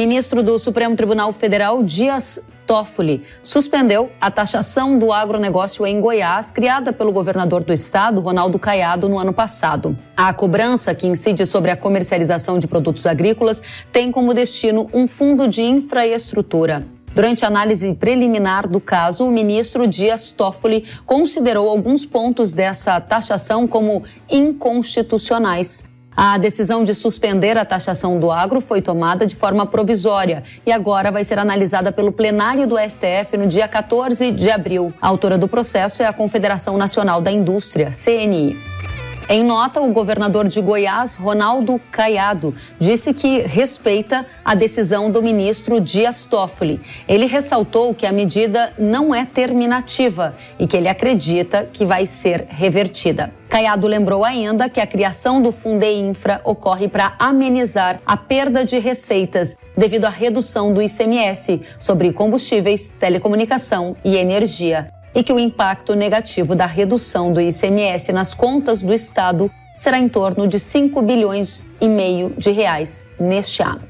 ministro do Supremo Tribunal Federal, Dias Toffoli, suspendeu a taxação do agronegócio em Goiás, criada pelo governador do estado, Ronaldo Caiado, no ano passado. A cobrança, que incide sobre a comercialização de produtos agrícolas, tem como destino um fundo de infraestrutura. Durante a análise preliminar do caso, o ministro Dias Toffoli considerou alguns pontos dessa taxação como inconstitucionais. A decisão de suspender a taxação do agro foi tomada de forma provisória e agora vai ser analisada pelo plenário do STF no dia 14 de abril. A autora do processo é a Confederação Nacional da Indústria, CNI. Em nota, o governador de Goiás, Ronaldo Caiado, disse que respeita a decisão do ministro Dias Toffoli. Ele ressaltou que a medida não é terminativa e que ele acredita que vai ser revertida. Caiado lembrou ainda que a criação do Fundeinfra ocorre para amenizar a perda de receitas devido à redução do ICMS sobre combustíveis, telecomunicação e energia e que o impacto negativo da redução do ICMS nas contas do Estado será em torno de 5 bilhões e meio de reais neste ano.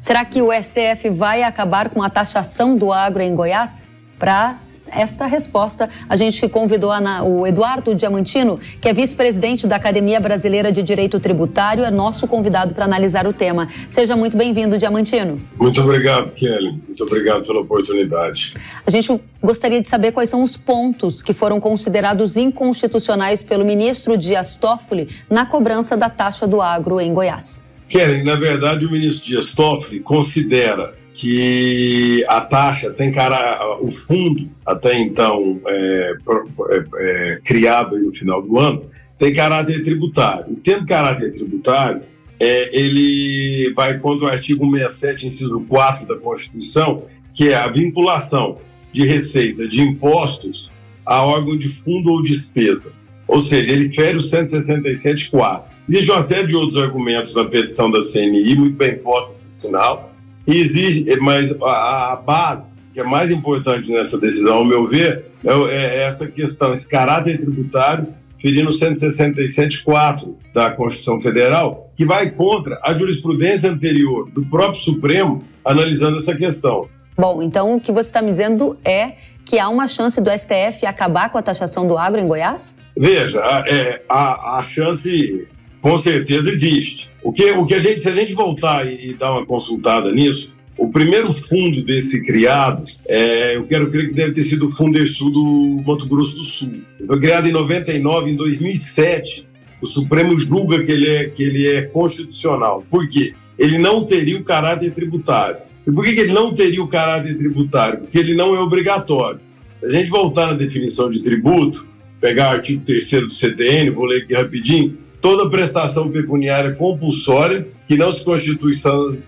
Será que o STF vai acabar com a taxação do agro em Goiás? Para esta resposta, a gente convidou o Eduardo Diamantino, que é vice-presidente da Academia Brasileira de Direito Tributário, é nosso convidado para analisar o tema. Seja muito bem-vindo, Diamantino. Muito obrigado, Kelly. Muito obrigado pela oportunidade. A gente gostaria de saber quais são os pontos que foram considerados inconstitucionais pelo ministro Dias Toffoli na cobrança da taxa do agro em Goiás. Kelly, na verdade, o ministro Dias Toffoli considera que a taxa tem cara, o fundo até então é, é, é, criado no final do ano tem caráter tributário. E tendo caráter tributário, é, ele vai contra o artigo 67, inciso 4 da Constituição, que é a vinculação de receita de impostos a órgão de fundo ou despesa. Ou seja, ele fere o 167.4. Existem até de outros argumentos na petição da CNI, muito bem posta no final, e exige, mas a, a, base que é mais importante nessa decisão, ao meu ver, é, é essa questão, esse caráter tributário ferindo 167.4 da Constituição Federal, que vai contra a jurisprudência anterior do próprio Supremo analisando essa questão. Bom, então o que você está me dizendo é que há uma chance do STF acabar com a taxação do agro em Goiás? Veja, a, é, a, a chance com certeza existe. O que, o que a gente, se a gente voltar e, e dar uma consultada nisso, o primeiro fundo desse criado, é, eu quero crer que deve ter sido o Fundesul do Mato Grosso do Sul. Foi criado em 99, em 2007. O Supremo julga que ele é, que ele é constitucional. Por quê? Ele não teria o caráter tributário. E por que, que ele não teria o caráter tributário? Porque ele não é obrigatório. Se a gente voltar na definição de tributo, pegar o artigo 3 do CTN, vou ler aqui rapidinho, toda prestação pecuniária compulsória que não se constitui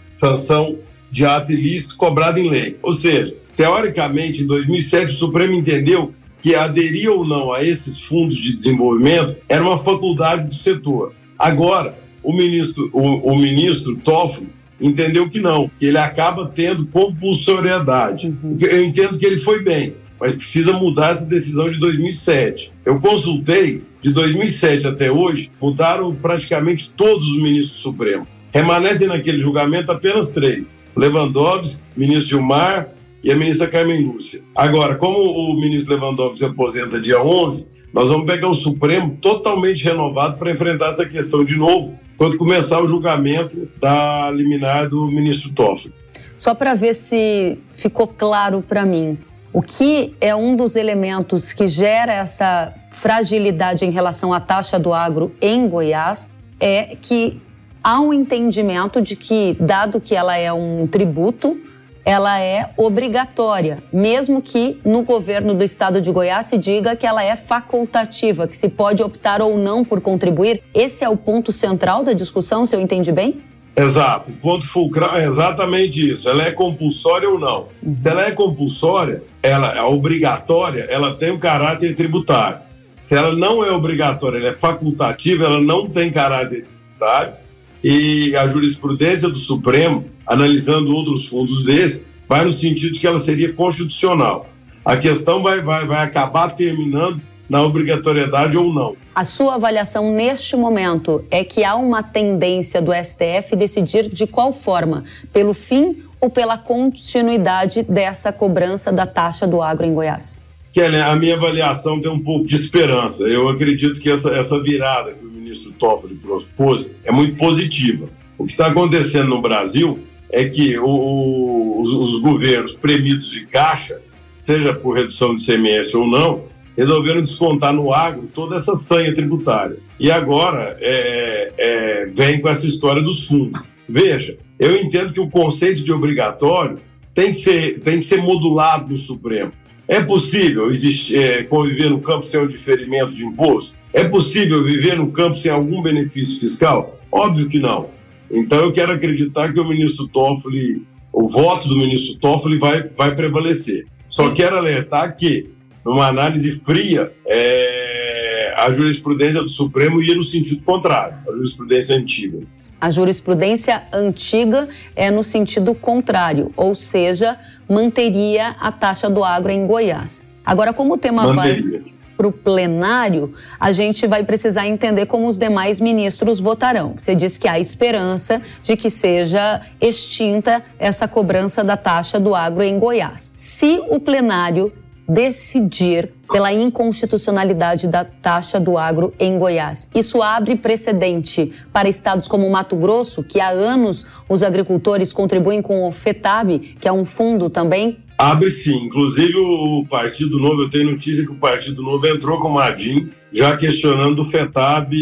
sanção de ato ilícito cobrado em lei. Ou seja, teoricamente, em 2007, o Supremo entendeu que aderir ou não a esses fundos de desenvolvimento era uma faculdade do setor. Agora, o ministro, o, o ministro Toffoli entendeu que não, que ele acaba tendo compulsoriedade. Uhum. Eu entendo que ele foi bem, mas precisa mudar essa decisão de 2007. Eu consultei, de 2007 até hoje, mudaram praticamente todos os ministros do Supremo. Remanescem naquele julgamento apenas três: Lewandowski, ministro Gilmar e a ministra Carmen Lúcia. Agora, como o ministro Lewandowski se aposenta dia 11, nós vamos pegar o Supremo totalmente renovado para enfrentar essa questão de novo, quando começar o julgamento da liminar do ministro Toffoli. Só para ver se ficou claro para mim, o que é um dos elementos que gera essa fragilidade em relação à taxa do agro em Goiás é que há um entendimento de que, dado que ela é um tributo, ela é obrigatória, mesmo que no governo do estado de Goiás se diga que ela é facultativa, que se pode optar ou não por contribuir. Esse é o ponto central da discussão, se eu entendi bem? Exato. O ponto fulcral é exatamente isso. Ela é compulsória ou não? Uhum. Se ela é compulsória, ela é obrigatória, ela tem um caráter tributário. Se ela não é obrigatória, ela é facultativa, ela não tem caráter tributário. E a jurisprudência do Supremo, analisando outros fundos desses, vai no sentido de que ela seria constitucional. A questão vai, vai, vai acabar terminando na obrigatoriedade ou não. A sua avaliação neste momento é que há uma tendência do STF decidir de qual forma, pelo fim ou pela continuidade dessa cobrança da taxa do agro em Goiás? Kelly, a minha avaliação tem um pouco de esperança. Eu acredito que essa, essa virada que o ministro Toffoli propôs é muito positiva. O que está acontecendo no Brasil é que o, os, os, governos premidos de caixa, seja por redução de CMS ou não, resolveram descontar no agro toda essa sanha tributária. E agora é, é, vem com essa história dos fundos. Veja, eu entendo que o conceito de obrigatório tem que ser, tem que ser modulado no Supremo. É possível existir, é, conviver no campo sem um diferimento de imposto? É possível viver no campo sem algum benefício fiscal? Óbvio que não. Então eu quero acreditar que o ministro Toffoli, o voto do ministro Toffoli vai, vai prevalecer. Só quero alertar que, numa análise fria, é, a jurisprudência do Supremo ia no sentido contrário, a jurisprudência antiga. A jurisprudência antiga é no sentido contrário, ou seja, manteria a taxa do agro em Goiás. Agora, como o tema manteria. vai para o plenário, a gente vai precisar entender como os demais ministros votarão. Você disse que há esperança de que seja extinta essa cobrança da taxa do agro em Goiás. Se o plenário decidir pela inconstitucionalidade da taxa do agro em Goiás. Isso abre precedente para estados como Mato Grosso, que há anos os agricultores contribuem com o FETAB, que é um fundo também Abre sim. Inclusive, o Partido Novo, eu tenho notícia que o Partido Novo entrou com o Madim, já questionando o FETAB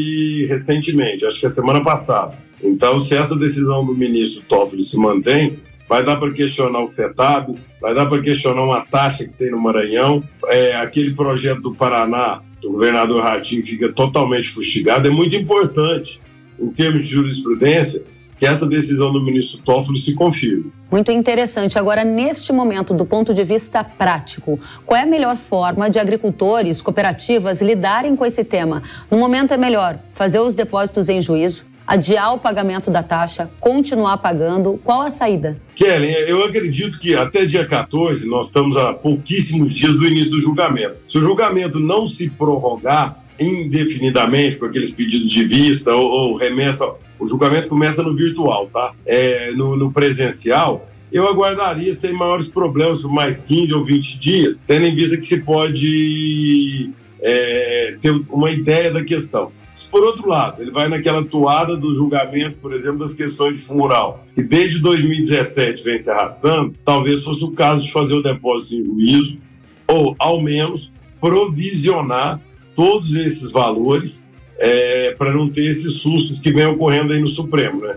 recentemente, acho que a semana passada. Então, se essa decisão do ministro Toffoli se mantém, vai dar para questionar o FETAB, vai dar para questionar uma taxa que tem no Maranhão. É, aquele projeto do Paraná, do governador Ratinho, fica totalmente fustigado. É muito importante, em termos de jurisprudência, que essa decisão do ministro Toffoli se confirme. Muito interessante. Agora, neste momento, do ponto de vista prático, qual é a melhor forma de agricultores, cooperativas lidarem com esse tema? No momento é melhor fazer os depósitos em juízo, adiar o pagamento da taxa, continuar pagando? Qual a saída? Kellen, eu acredito que até dia 14, nós estamos a pouquíssimos dias do início do julgamento. Se o julgamento não se prorrogar indefinidamente com aqueles pedidos de vista ou, ou remessa o julgamento começa no virtual, tá? É, no, no presencial, eu aguardaria sem maiores problemas por mais 15 ou 20 dias, tendo em vista que se pode é, ter uma ideia da questão. Se por outro lado, ele vai naquela toada do julgamento, por exemplo, das questões de funeral, que desde 2017 vem se arrastando, talvez fosse o caso de fazer o depósito em juízo, ou ao menos provisionar todos esses valores é, para não ter esses sustos que vem ocorrendo aí no Supremo, né?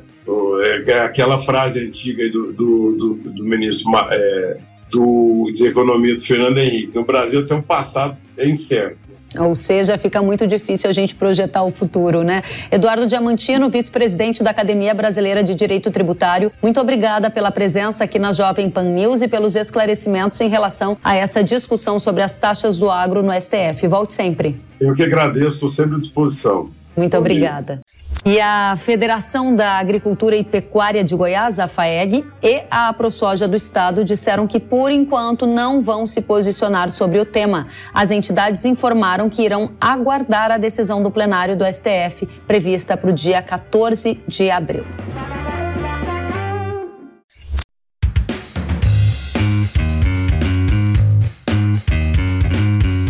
É, é aquela frase antiga do, do, do, do ministro é, do, de Economia do Fernando Henrique. No Brasil tem um passado incerto. Ou seja, fica muito difícil a gente projetar o futuro, né? Eduardo Diamantino, vice-presidente da Academia Brasileira de Direito Tributário, muito obrigada pela presença aqui na Jovem Pan News e pelos esclarecimentos em relação a essa discussão sobre as taxas do agro no STF. Volte sempre. Eu que agradeço, estou sempre à disposição. Muito Bom obrigada. Dia. E a Federação da Agricultura e Pecuária de Goiás, a FAEG, e a ProSoja do Estado disseram que, por enquanto, não vão se posicionar sobre o tema. As entidades informaram que irão aguardar a decisão do plenário do STF, prevista para o dia 14 de abril.